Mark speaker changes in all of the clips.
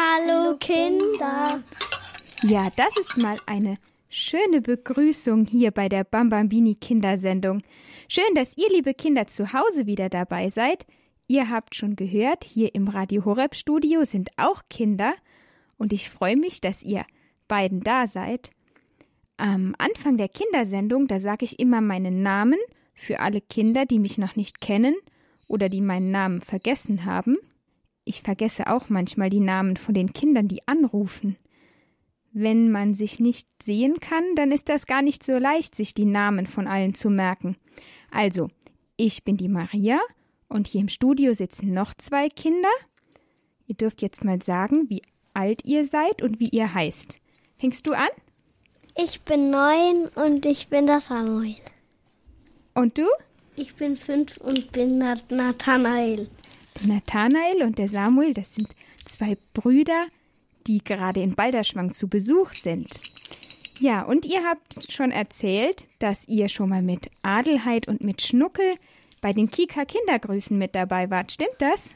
Speaker 1: Hallo Kinder.
Speaker 2: Ja, das ist mal eine schöne Begrüßung hier bei der Bambambini Kindersendung. Schön, dass ihr, liebe Kinder, zu Hause wieder dabei seid. Ihr habt schon gehört, hier im Radio Horeb Studio sind auch Kinder und ich freue mich, dass ihr beiden da seid. Am Anfang der Kindersendung, da sage ich immer meinen Namen für alle Kinder, die mich noch nicht kennen oder die meinen Namen vergessen haben. Ich vergesse auch manchmal die Namen von den Kindern, die anrufen. Wenn man sich nicht sehen kann, dann ist das gar nicht so leicht, sich die Namen von allen zu merken. Also, ich bin die Maria und hier im Studio sitzen noch zwei Kinder. Ihr dürft jetzt mal sagen, wie alt ihr seid und wie ihr heißt. Fängst du an?
Speaker 1: Ich bin neun und ich bin das Samuel.
Speaker 2: Und du?
Speaker 3: Ich bin fünf und bin Nathanael.
Speaker 2: Nathanael und der Samuel, das sind zwei Brüder, die gerade in Balderschwang zu Besuch sind. Ja, und ihr habt schon erzählt, dass ihr schon mal mit Adelheid und mit Schnuckel bei den Kika Kindergrüßen mit dabei wart. Stimmt das?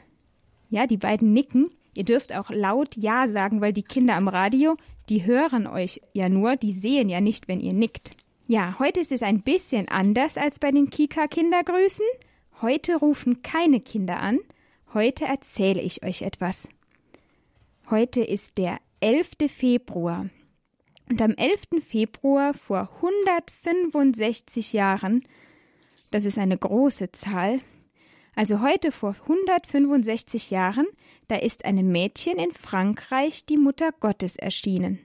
Speaker 2: Ja, die beiden nicken. Ihr dürft auch laut Ja sagen, weil die Kinder am Radio, die hören euch ja nur, die sehen ja nicht, wenn ihr nickt. Ja, heute ist es ein bisschen anders als bei den Kika Kindergrüßen. Heute rufen keine Kinder an. Heute erzähle ich euch etwas. Heute ist der 11. Februar. Und am 11. Februar vor 165 Jahren, das ist eine große Zahl, also heute vor 165 Jahren, da ist einem Mädchen in Frankreich die Mutter Gottes erschienen.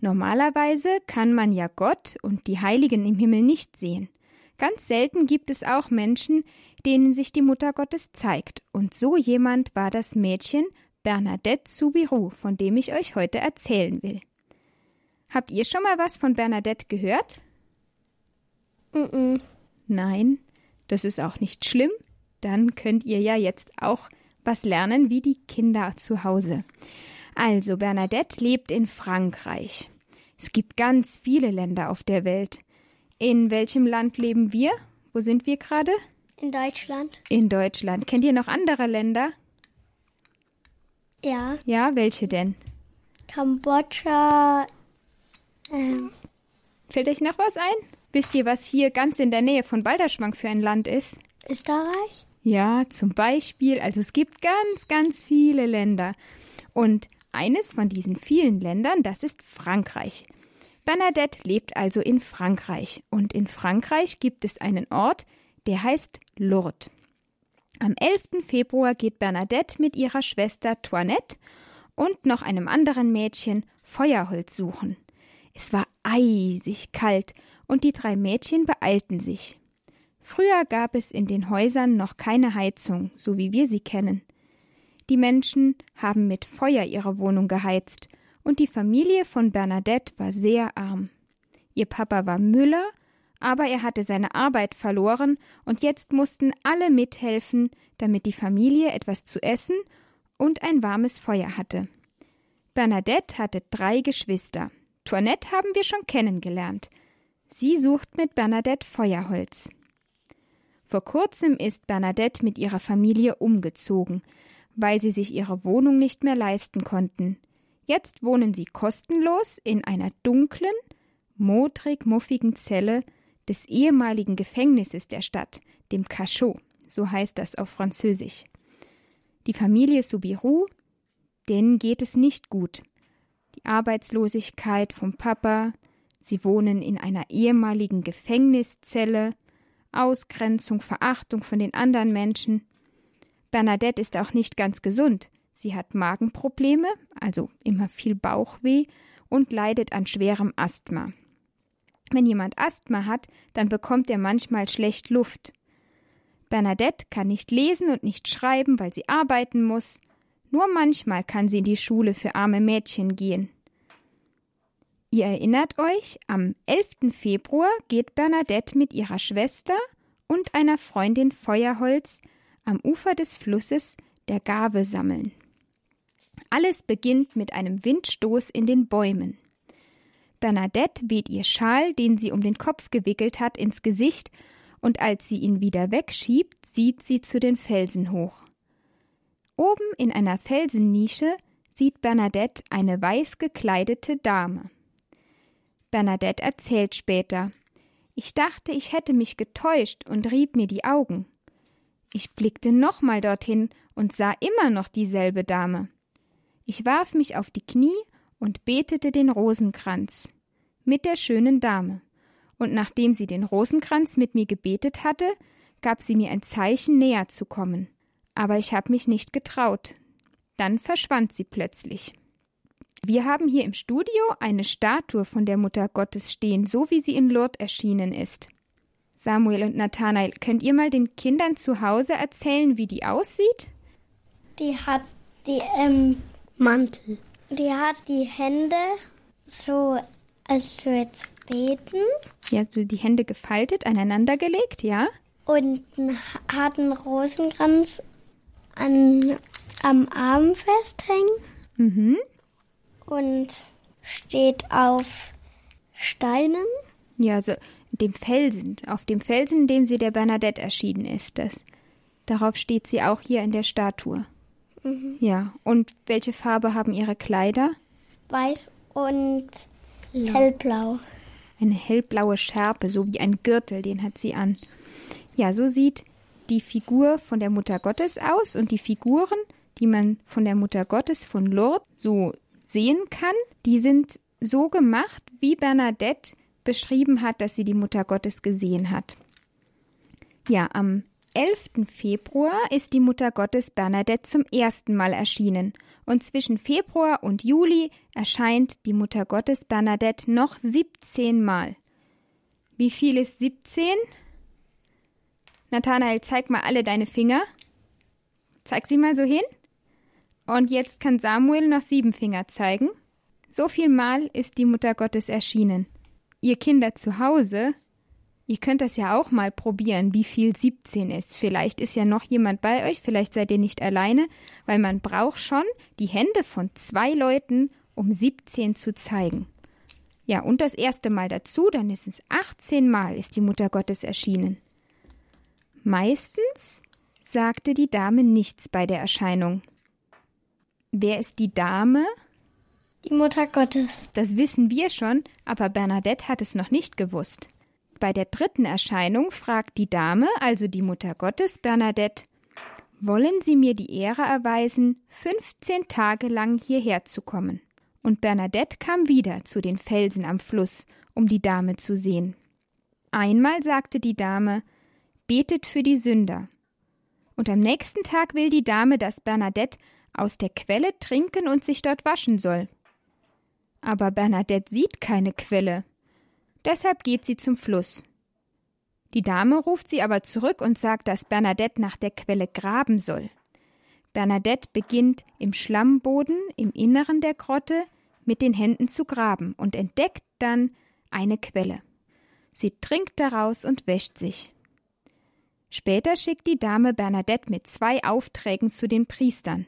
Speaker 2: Normalerweise kann man ja Gott und die Heiligen im Himmel nicht sehen. Ganz selten gibt es auch Menschen, denen sich die Mutter Gottes zeigt, und so jemand war das Mädchen Bernadette Soubirou, von dem ich euch heute erzählen will. Habt ihr schon mal was von Bernadette gehört?
Speaker 1: Mm -mm.
Speaker 2: Nein, das ist auch nicht schlimm. Dann könnt ihr ja jetzt auch was lernen wie die Kinder zu Hause. Also, Bernadette lebt in Frankreich. Es gibt ganz viele Länder auf der Welt. In welchem Land leben wir? Wo sind wir gerade?
Speaker 1: In Deutschland.
Speaker 2: In Deutschland. Kennt ihr noch andere Länder?
Speaker 1: Ja.
Speaker 2: Ja, welche denn?
Speaker 1: Kambodscha. Ähm.
Speaker 2: Fällt euch noch was ein? Wisst ihr, was hier ganz in der Nähe von Balderschwang für ein Land ist?
Speaker 1: Österreich?
Speaker 2: Ja, zum Beispiel. Also es gibt ganz, ganz viele Länder. Und eines von diesen vielen Ländern, das ist Frankreich. Bernadette lebt also in Frankreich. Und in Frankreich gibt es einen Ort, der heißt Lourdes. Am 11. Februar geht Bernadette mit ihrer Schwester Toinette und noch einem anderen Mädchen Feuerholz suchen. Es war eisig kalt und die drei Mädchen beeilten sich. Früher gab es in den Häusern noch keine Heizung, so wie wir sie kennen. Die Menschen haben mit Feuer ihre Wohnung geheizt, und die Familie von Bernadette war sehr arm. Ihr Papa war Müller aber er hatte seine Arbeit verloren, und jetzt mussten alle mithelfen, damit die Familie etwas zu essen und ein warmes Feuer hatte. Bernadette hatte drei Geschwister. Toinette haben wir schon kennengelernt. Sie sucht mit Bernadette Feuerholz. Vor kurzem ist Bernadette mit ihrer Familie umgezogen, weil sie sich ihre Wohnung nicht mehr leisten konnten. Jetzt wohnen sie kostenlos in einer dunklen, modrig muffigen Zelle des ehemaligen Gefängnisses der Stadt, dem Cachot, so heißt das auf Französisch. Die Familie Soubirou, denen geht es nicht gut. Die Arbeitslosigkeit vom Papa, sie wohnen in einer ehemaligen Gefängniszelle, Ausgrenzung, Verachtung von den anderen Menschen. Bernadette ist auch nicht ganz gesund. Sie hat Magenprobleme, also immer viel Bauchweh und leidet an schwerem Asthma. Wenn jemand Asthma hat, dann bekommt er manchmal schlecht Luft. Bernadette kann nicht lesen und nicht schreiben, weil sie arbeiten muss. Nur manchmal kann sie in die Schule für arme Mädchen gehen. Ihr erinnert euch, am 11. Februar geht Bernadette mit ihrer Schwester und einer Freundin Feuerholz am Ufer des Flusses der Gave sammeln. Alles beginnt mit einem Windstoß in den Bäumen. Bernadette weht ihr Schal, den sie um den Kopf gewickelt hat, ins Gesicht, und als sie ihn wieder wegschiebt, sieht sie zu den Felsen hoch. Oben in einer Felsennische sieht Bernadette eine weiß gekleidete Dame. Bernadette erzählt später Ich dachte, ich hätte mich getäuscht und rieb mir die Augen. Ich blickte nochmal dorthin und sah immer noch dieselbe Dame. Ich warf mich auf die Knie und betete den Rosenkranz mit der schönen Dame. Und nachdem sie den Rosenkranz mit mir gebetet hatte, gab sie mir ein Zeichen, näher zu kommen. Aber ich habe mich nicht getraut. Dann verschwand sie plötzlich. Wir haben hier im Studio eine Statue von der Mutter Gottes stehen, so wie sie in Lourdes erschienen ist. Samuel und Nathanael, könnt ihr mal den Kindern zu Hause erzählen, wie die aussieht?
Speaker 3: Die hat die ähm, Mantel. Die hat die Hände so, als würde beten.
Speaker 2: Ja, so die Hände gefaltet, aneinandergelegt, ja?
Speaker 3: Und hat einen Rosenkranz an, am Arm festhängen.
Speaker 2: Mhm.
Speaker 3: Und steht auf Steinen.
Speaker 2: Ja, so dem Felsen, auf dem Felsen, in dem sie der Bernadette erschienen ist. Das, darauf steht sie auch hier in der Statue.
Speaker 3: Mhm.
Speaker 2: Ja, und welche Farbe haben ihre Kleider?
Speaker 3: Weiß und hellblau.
Speaker 2: Eine hellblaue Schärpe, so wie ein Gürtel, den hat sie an. Ja, so sieht die Figur von der Mutter Gottes aus und die Figuren, die man von der Mutter Gottes von Lourdes so sehen kann, die sind so gemacht, wie Bernadette beschrieben hat, dass sie die Mutter Gottes gesehen hat. Ja, am 11. Februar ist die Mutter Gottes Bernadette zum ersten Mal erschienen und zwischen Februar und Juli erscheint die Mutter Gottes Bernadette noch 17 Mal. Wie viel ist 17? Nathanael, zeig mal alle deine Finger. Zeig sie mal so hin. Und jetzt kann Samuel noch sieben Finger zeigen. So viel Mal ist die Mutter Gottes erschienen. Ihr Kinder zu Hause, ihr könnt das ja auch mal probieren, wie viel 17 ist. Vielleicht ist ja noch jemand bei euch, vielleicht seid ihr nicht alleine, weil man braucht schon die Hände von zwei Leuten, um 17 zu zeigen. Ja, und das erste Mal dazu, dann ist es 18 Mal ist die Mutter Gottes erschienen. Meistens sagte die Dame nichts bei der Erscheinung. Wer ist die Dame?
Speaker 3: Die Mutter Gottes.
Speaker 2: Das wissen wir schon, aber Bernadette hat es noch nicht gewusst. Bei der dritten Erscheinung fragt die Dame, also die Mutter Gottes, Bernadette, wollen Sie mir die Ehre erweisen, 15 Tage lang hierher zu kommen? Und Bernadette kam wieder zu den Felsen am Fluss, um die Dame zu sehen. Einmal sagte die Dame, betet für die Sünder. Und am nächsten Tag will die Dame, dass Bernadette aus der Quelle trinken und sich dort waschen soll. Aber Bernadette sieht keine Quelle. Deshalb geht sie zum Fluss. Die Dame ruft sie aber zurück und sagt, dass Bernadette nach der Quelle graben soll. Bernadette beginnt im Schlammboden im Inneren der Grotte mit den Händen zu graben und entdeckt dann eine Quelle. Sie trinkt daraus und wäscht sich. Später schickt die Dame Bernadette mit zwei Aufträgen zu den Priestern.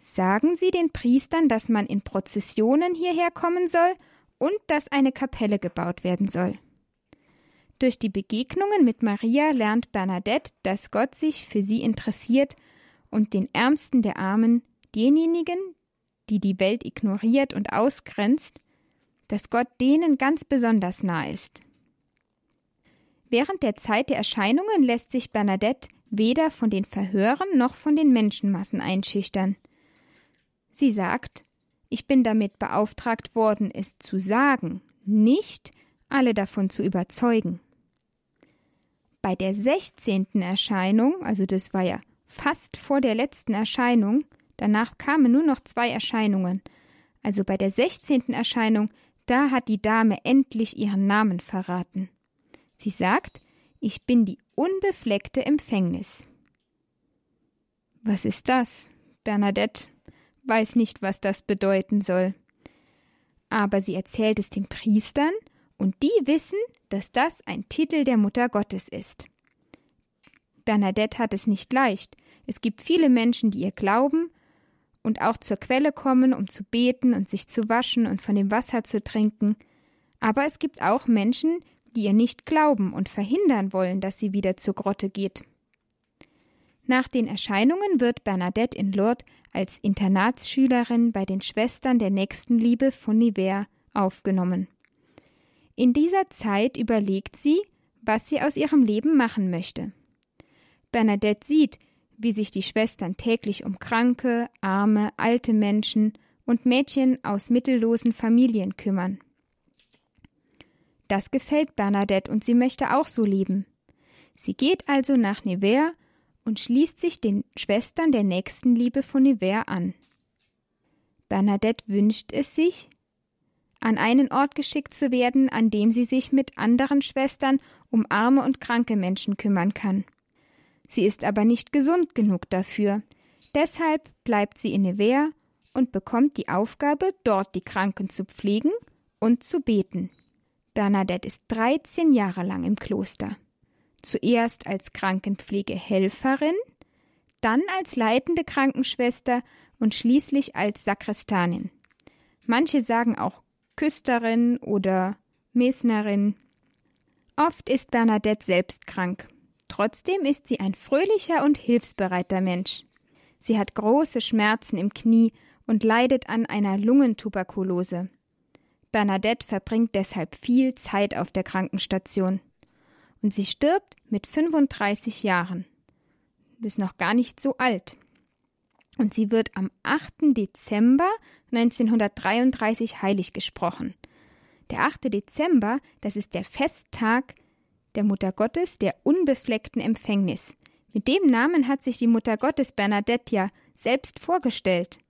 Speaker 2: Sagen Sie den Priestern, dass man in Prozessionen hierher kommen soll und dass eine Kapelle gebaut werden soll. Durch die Begegnungen mit Maria lernt Bernadette, dass Gott sich für sie interessiert und den Ärmsten der Armen, denjenigen, die die Welt ignoriert und ausgrenzt, dass Gott denen ganz besonders nah ist. Während der Zeit der Erscheinungen lässt sich Bernadette weder von den Verhören noch von den Menschenmassen einschüchtern. Sie sagt, ich bin damit beauftragt worden, es zu sagen, nicht alle davon zu überzeugen. Bei der sechzehnten Erscheinung, also das war ja fast vor der letzten Erscheinung, danach kamen nur noch zwei Erscheinungen, also bei der sechzehnten Erscheinung, da hat die Dame endlich ihren Namen verraten. Sie sagt, ich bin die unbefleckte Empfängnis. Was ist das? Bernadette weiß nicht, was das bedeuten soll. Aber sie erzählt es den Priestern, und die wissen, dass das ein Titel der Mutter Gottes ist. Bernadette hat es nicht leicht. Es gibt viele Menschen, die ihr glauben und auch zur Quelle kommen, um zu beten und sich zu waschen und von dem Wasser zu trinken. Aber es gibt auch Menschen, die ihr nicht glauben und verhindern wollen, dass sie wieder zur Grotte geht. Nach den Erscheinungen wird Bernadette in Lourdes als Internatsschülerin bei den Schwestern der Nächstenliebe von Nivers aufgenommen. In dieser Zeit überlegt sie, was sie aus ihrem Leben machen möchte. Bernadette sieht, wie sich die Schwestern täglich um kranke, arme, alte Menschen und Mädchen aus mittellosen Familien kümmern. Das gefällt Bernadette und sie möchte auch so leben. Sie geht also nach Nevers und schließt sich den Schwestern der Nächstenliebe von Nevers an. Bernadette wünscht es sich, an einen Ort geschickt zu werden, an dem sie sich mit anderen Schwestern um arme und kranke Menschen kümmern kann. Sie ist aber nicht gesund genug dafür. Deshalb bleibt sie in Nevers und bekommt die Aufgabe, dort die Kranken zu pflegen und zu beten. Bernadette ist 13 Jahre lang im Kloster. Zuerst als Krankenpflegehelferin, dann als leitende Krankenschwester und schließlich als Sakristanin. Manche sagen auch Küsterin oder Mesnerin. Oft ist Bernadette selbst krank. Trotzdem ist sie ein fröhlicher und hilfsbereiter Mensch. Sie hat große Schmerzen im Knie und leidet an einer Lungentuberkulose. Bernadette verbringt deshalb viel Zeit auf der Krankenstation. Und sie stirbt mit 35 Jahren. Ist noch gar nicht so alt. Und sie wird am 8. Dezember 1933 heilig gesprochen. Der 8. Dezember, das ist der Festtag der Mutter Gottes der unbefleckten Empfängnis. Mit dem Namen hat sich die Mutter Gottes Bernadette ja selbst vorgestellt.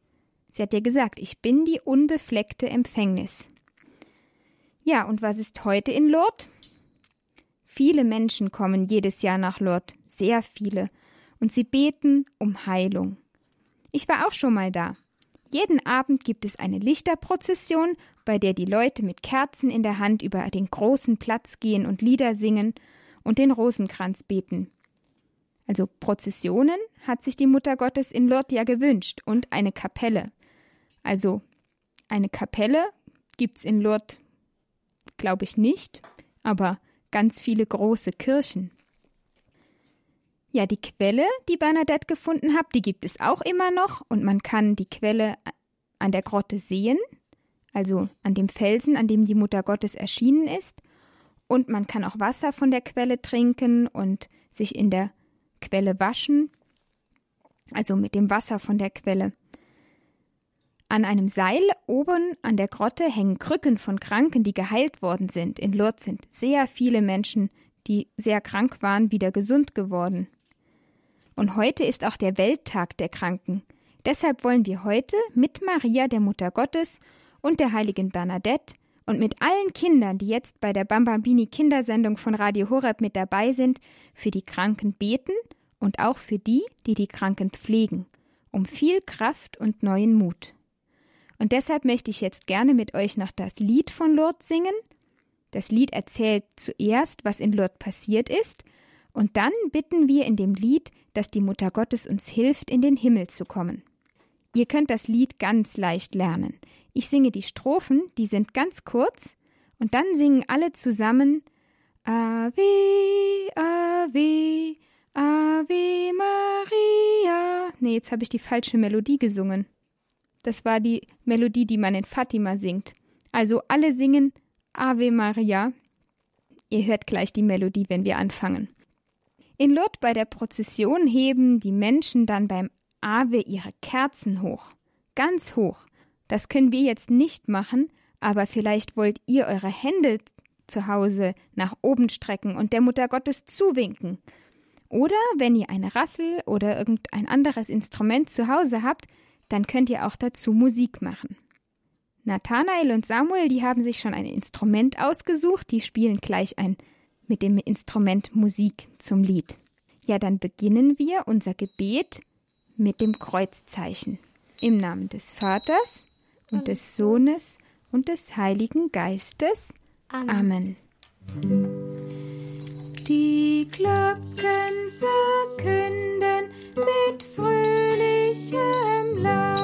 Speaker 2: Sie hat ja gesagt, ich bin die unbefleckte Empfängnis. Ja, und was ist heute in Lourdes? Viele Menschen kommen jedes Jahr nach Lourdes, sehr viele, und sie beten um Heilung. Ich war auch schon mal da. Jeden Abend gibt es eine Lichterprozession, bei der die Leute mit Kerzen in der Hand über den großen Platz gehen und Lieder singen und den Rosenkranz beten. Also Prozessionen hat sich die Mutter Gottes in Lourdes ja gewünscht und eine Kapelle. Also eine Kapelle gibt's in Lourdes, glaube ich nicht, aber ganz viele große Kirchen. Ja, die Quelle, die Bernadette gefunden hat, die gibt es auch immer noch und man kann die Quelle an der Grotte sehen, also an dem Felsen, an dem die Mutter Gottes erschienen ist. Und man kann auch Wasser von der Quelle trinken und sich in der Quelle waschen, also mit dem Wasser von der Quelle. An einem Seil oben an der Grotte hängen Krücken von Kranken, die geheilt worden sind. In Lourdes sind sehr viele Menschen, die sehr krank waren, wieder gesund geworden. Und heute ist auch der Welttag der Kranken. Deshalb wollen wir heute mit Maria, der Mutter Gottes, und der heiligen Bernadette und mit allen Kindern, die jetzt bei der Bambambini Kindersendung von Radio Horeb mit dabei sind, für die Kranken beten und auch für die, die die Kranken pflegen, um viel Kraft und neuen Mut. Und deshalb möchte ich jetzt gerne mit euch noch das Lied von Lourdes singen. Das Lied erzählt zuerst, was in Lourdes passiert ist, und dann bitten wir in dem Lied dass die Mutter Gottes uns hilft, in den Himmel zu kommen. Ihr könnt das Lied ganz leicht lernen. Ich singe die Strophen, die sind ganz kurz, und dann singen alle zusammen Ave, Ave, Ave Maria. Nee, jetzt habe ich die falsche Melodie gesungen. Das war die Melodie, die man in Fatima singt. Also alle singen Ave Maria. Ihr hört gleich die Melodie, wenn wir anfangen. In Lourdes bei der Prozession heben die Menschen dann beim Ave ihre Kerzen hoch. Ganz hoch. Das können wir jetzt nicht machen, aber vielleicht wollt ihr eure Hände zu Hause nach oben strecken und der Mutter Gottes zuwinken. Oder wenn ihr eine Rassel oder irgendein anderes Instrument zu Hause habt, dann könnt ihr auch dazu Musik machen. Nathanael und Samuel, die haben sich schon ein Instrument ausgesucht, die spielen gleich ein mit dem Instrument Musik zum Lied. Ja, dann beginnen wir unser Gebet mit dem Kreuzzeichen. Im Namen des Vaters und des Sohnes und des Heiligen Geistes. Amen. Die Glocken verkünden mit fröhlichem Laut das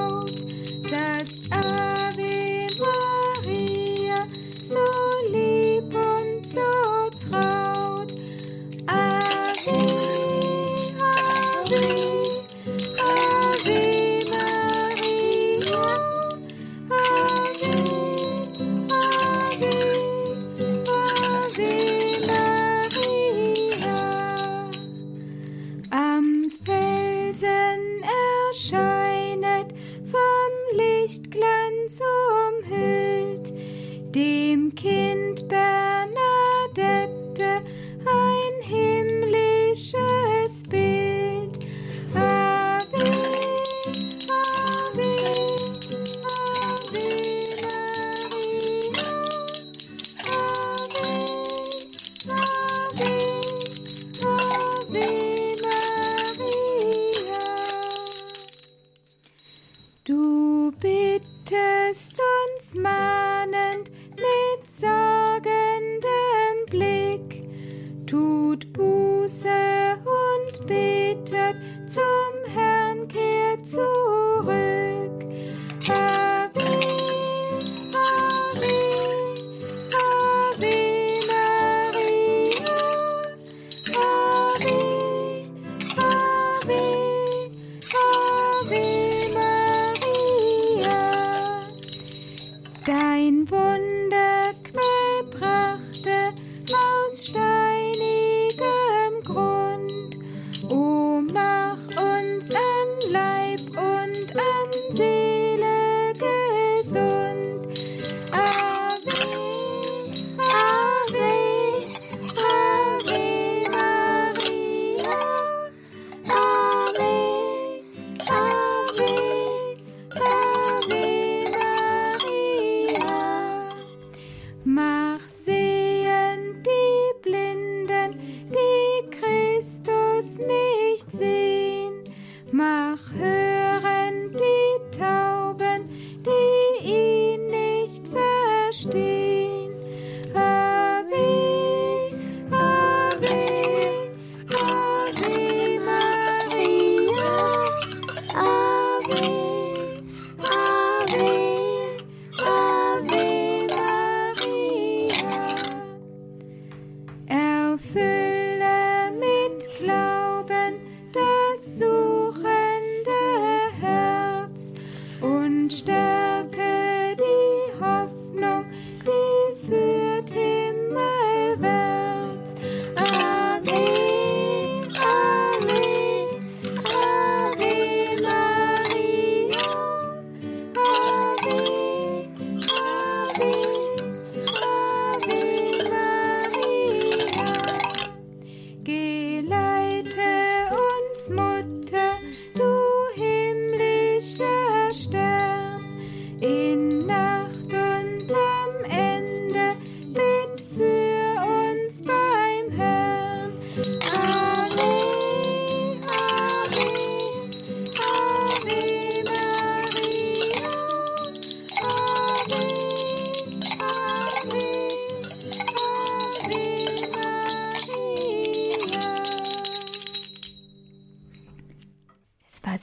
Speaker 2: Ave Maria. Dein Wunderquell mars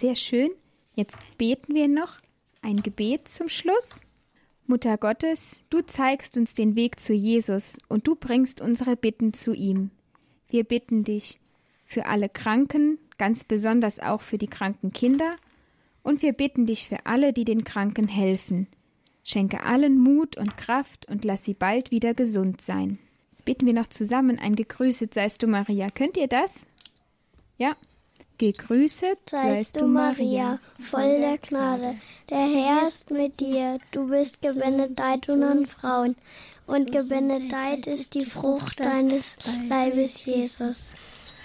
Speaker 2: sehr schön. Jetzt beten wir noch ein Gebet zum Schluss. Mutter Gottes, du zeigst uns den Weg zu Jesus und du bringst unsere Bitten zu ihm. Wir bitten dich für alle Kranken, ganz besonders auch für die kranken Kinder, und wir bitten dich für alle, die den Kranken helfen. Schenke allen Mut und Kraft und lass sie bald wieder gesund sein. Jetzt beten wir noch zusammen ein Gegrüßet seist du Maria. Könnt ihr das? Ja. Gegrüßet
Speaker 1: Seist du, Maria, voll der Gnade. Der Herr ist mit dir. Du bist gebenedeit unter Frauen. Und gebenedeit ist die Frucht deines Leibes, Jesus.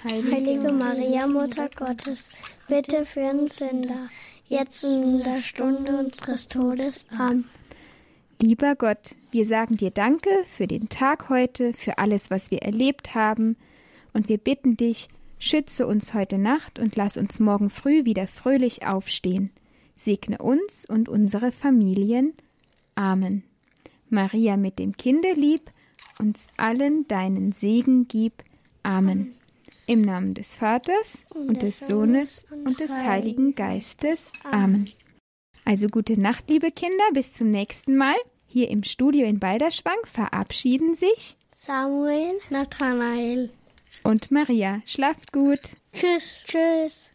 Speaker 1: Heilige Maria, Mutter Gottes, bitte für uns Sünder, jetzt und in der Stunde unseres Todes. Amen.
Speaker 2: Lieber Gott, wir sagen dir Danke für den Tag heute, für alles, was wir erlebt haben, und wir bitten dich, schütze uns heute Nacht und lass uns morgen früh wieder fröhlich aufstehen. Segne uns und unsere Familien. Amen. Maria mit dem Kinde lieb, uns allen deinen Segen gib. Amen. Im Namen des Vaters und, des Sohnes und des Heiligen Geistes. Amen. Also gute Nacht, liebe Kinder, bis zum nächsten Mal. Hier im Studio in Balderschwang verabschieden sich
Speaker 1: Samuel, Nathanael.
Speaker 2: Und Maria. Schlaft gut.
Speaker 1: Tschüss, tschüss.